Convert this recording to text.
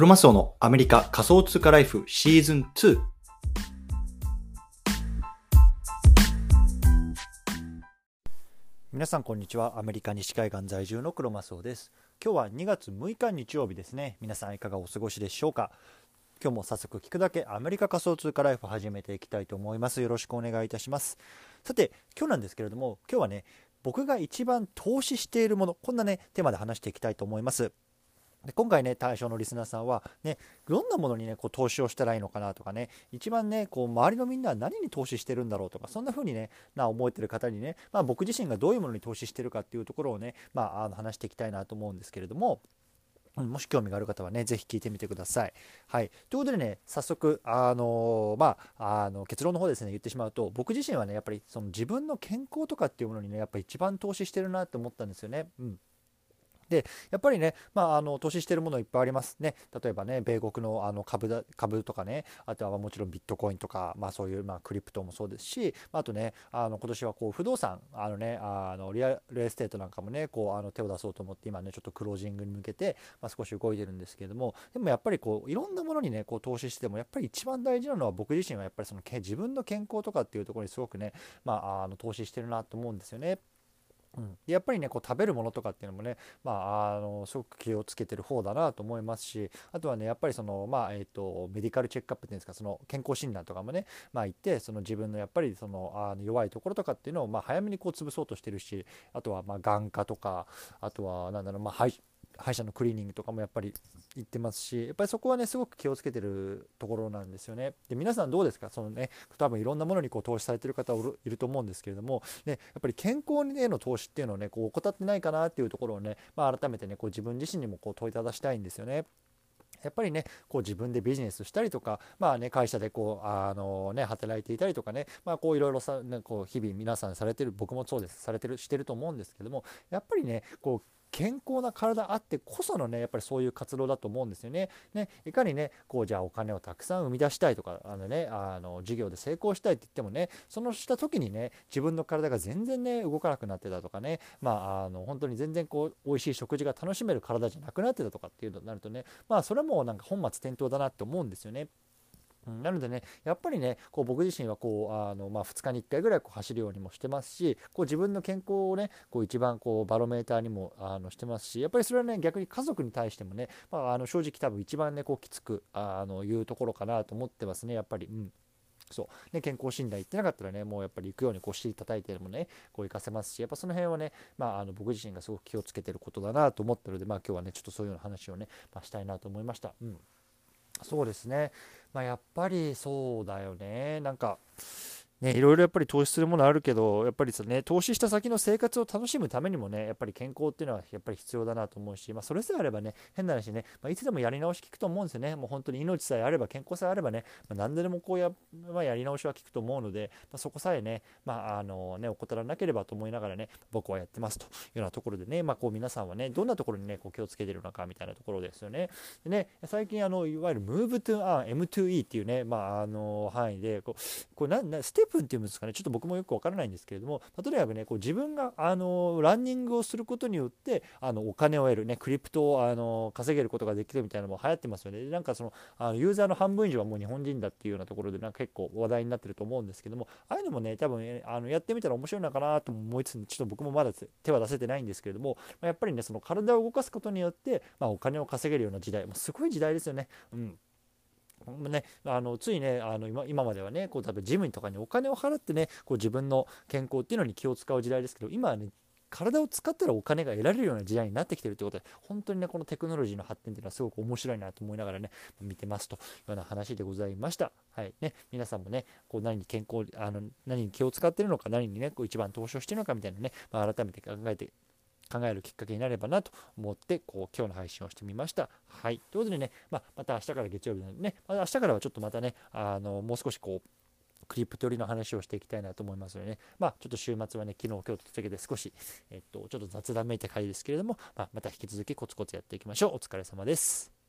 クロマスオのアメリカ仮想通貨ライフシーズン2。皆さんこんにちは。アメリカ西海岸在住のクロマスオです。今日は2月6日日曜日ですね。皆さんいかがお過ごしでしょうか？今日も早速聞くだけアメリカ仮想通貨ライフ始めていきたいと思います。よろしくお願いいたします。さて、今日なんですけれども、今日はね、僕が一番投資しているもの、こんなね、テーマで話していきたいと思います。で今回ね対象のリスナーさんはねどんなものにねこう投資をしたらいいのかなとかね一番ねこう周りのみんなは何に投資してるんだろうとかそんな風にねな思えてる方にね、まあ、僕自身がどういうものに投資してるかっていうところをね、まあ、あの話していきたいなと思うんですけれども。もし興味がある方はね、ぜひ聞いてみてください。はい。ということでね、早速、あの、まあ、あの、結論の方ですね、言ってしまうと、僕自身はね、やっぱりその自分の健康とかっていうものにね、やっぱり一番投資してるなって思ったんですよね。うん。でやっぱりね、まあ、あの投資してるものいっぱいありますね例えばね米国のあの株だ株とかねあとはもちろんビットコインとか、まあ、そういう、まあ、クリプトもそうですしあとねあの今年はこう不動産あのねあの real estate なんかもねこうあの手を出そうと思って今ねちょっとクロージングに向けて、まあ、少し動いてるんですけれどもでもやっぱりこういろんなものにねこう投資してもやっぱり一番大事なのは僕自身はやっぱりその自分の健康とかっていうところにすごくね、まあ、あの投資してるなと思うんですよね。うん、やっぱりねこう食べるものとかっていうのもね、まあ、あのすごく気をつけてる方だなと思いますしあとはねやっぱりその、まあえーと、メディカルチェックアップっていうんですかその健康診断とかもね、まあ、行ってその自分のやっぱりそのあの弱いところとかっていうのを、まあ、早めにこう潰そうとしてるしあとはまあ眼科とかあとはなんだろう、まあ、歯医者のクリーニングとかもやっぱり行ってますしやっぱりそこはねすごく気をつけてるところなんですよね。で皆さんどうですか？そのね多分いろんなものにこう投資されてる方いると思うんですけれども、ね、やっぱり健康への投資っていうのをねこう怠ってないかなっていうところをね、まあ、改めてねこう自分自身にもこう問いただしたいんですよね。やっぱりね、こう自分でビジネスしたりとか、まあね、会社でこう、あのね、働いていたりとかね、まあこういろいろさ、ね、こう日々皆さんされてる、僕もそうです、されてる、してると思うんですけども、やっぱりね、こう健康な体あってこそのねやっぱりそういう活動だと思うんですよね。ねいかにねこうじゃあお金をたくさん生み出したいとかあのねあの事業で成功したいって言ってもねそのした時にね自分の体が全然ね動かなくなってたとかねまああの本当に全然こう美味しい食事が楽しめる体じゃなくなってたとかっていうのになるとねまあそれもなんか本末転倒だなって思うんですよね。なのでね、やっぱりね、こう僕自身はこうあの、まあ、2日に1回ぐらいこう走るようにもしてますし、こう自分の健康をね、こう一番こうバロメーターにもあのしてますし、やっぱりそれはね、逆に家族に対してもね、まあ、あの正直多分一番ね、こうきつくあの言うところかなと思ってますね、やっぱり。うんそうね、健康診断行ってなかったらね、もうやっぱり行くようにこう尻叩いてもね、こう行かせますし、やっぱその辺はね、まあ、あの僕自身がすごく気をつけてることだなと思ったので、まあ今日はね、ちょっとそういうような話をね、まあ、したいなと思いました。うんそうですね。まあ、やっぱりそうだよね。なんか、ね、いろいろやっぱり投資するものあるけど、やっぱりね、投資した先の生活を楽しむためにもね、やっぱり健康っていうのはやっぱり必要だなと思うし、まあ、それさえあればね、変な話ね、まあ、いつでもやり直し効くと思うんですよね。もう本当に命さえあれば、健康さえあればね、まあ、何でもこうや,、まあ、やり直しは効くと思うので、まあ、そこさえね、まあ、あのね、怠らなければと思いながらね、僕はやってますというようなところでね、まあ、こう皆さんはね、どんなところにね、こう気をつけてるのかみたいなところですよね。でね、最近、あの、いわゆる Move to Earn M2E っていうね、まあ、あの、範囲で、こう、これな、なステップっていうんですかね、ちょっと僕もよくわからないんですけれども例えばねこう自分があのランニングをすることによってあのお金を得るねクリプトをあの稼げることができるみたいなのも流行ってますよね。なんかそのあのユーザーの半分以上はもう日本人だっていうようなところでなんか結構話題になってると思うんですけどもああいうのもね多分、あのやってみたら面白いのかなと思いつつちょっと僕もまだ手は出せてないんですけれどもやっぱりねその体を動かすことによって、まあ、お金を稼げるような時代もうすごい時代ですよね。うん。ね、あのついねあの今今まではねこう多分ジムとかにお金を払ってねこう自分の健康っていうのに気を使う時代ですけど今はね体を使ったらお金が得られるような時代になってきてるということで本当にねこのテクノロジーの発展っていうのはすごく面白いなと思いながらね見てますというような話でございました。はいね、皆さんもねこう何に健康あの何に気を使ってるのか何にねこう一番投資をしてるのかみたいなね、まあ、改めて考えて考えるきっかけになればなと思ってこう今日の配信をしてみました。はい。ということでね、まあ、また明日から月曜日なのでね、ま明日からはちょっとまたね、あのもう少しこう、クリプト寄りの話をしていきたいなと思いますのでね、まあ、ちょっと週末はね、昨日、今日と続けて少し、えっと、ちょっと雑談めいた回ですけれども、まあ、また引き続きコツコツやっていきましょう。お疲れ様です。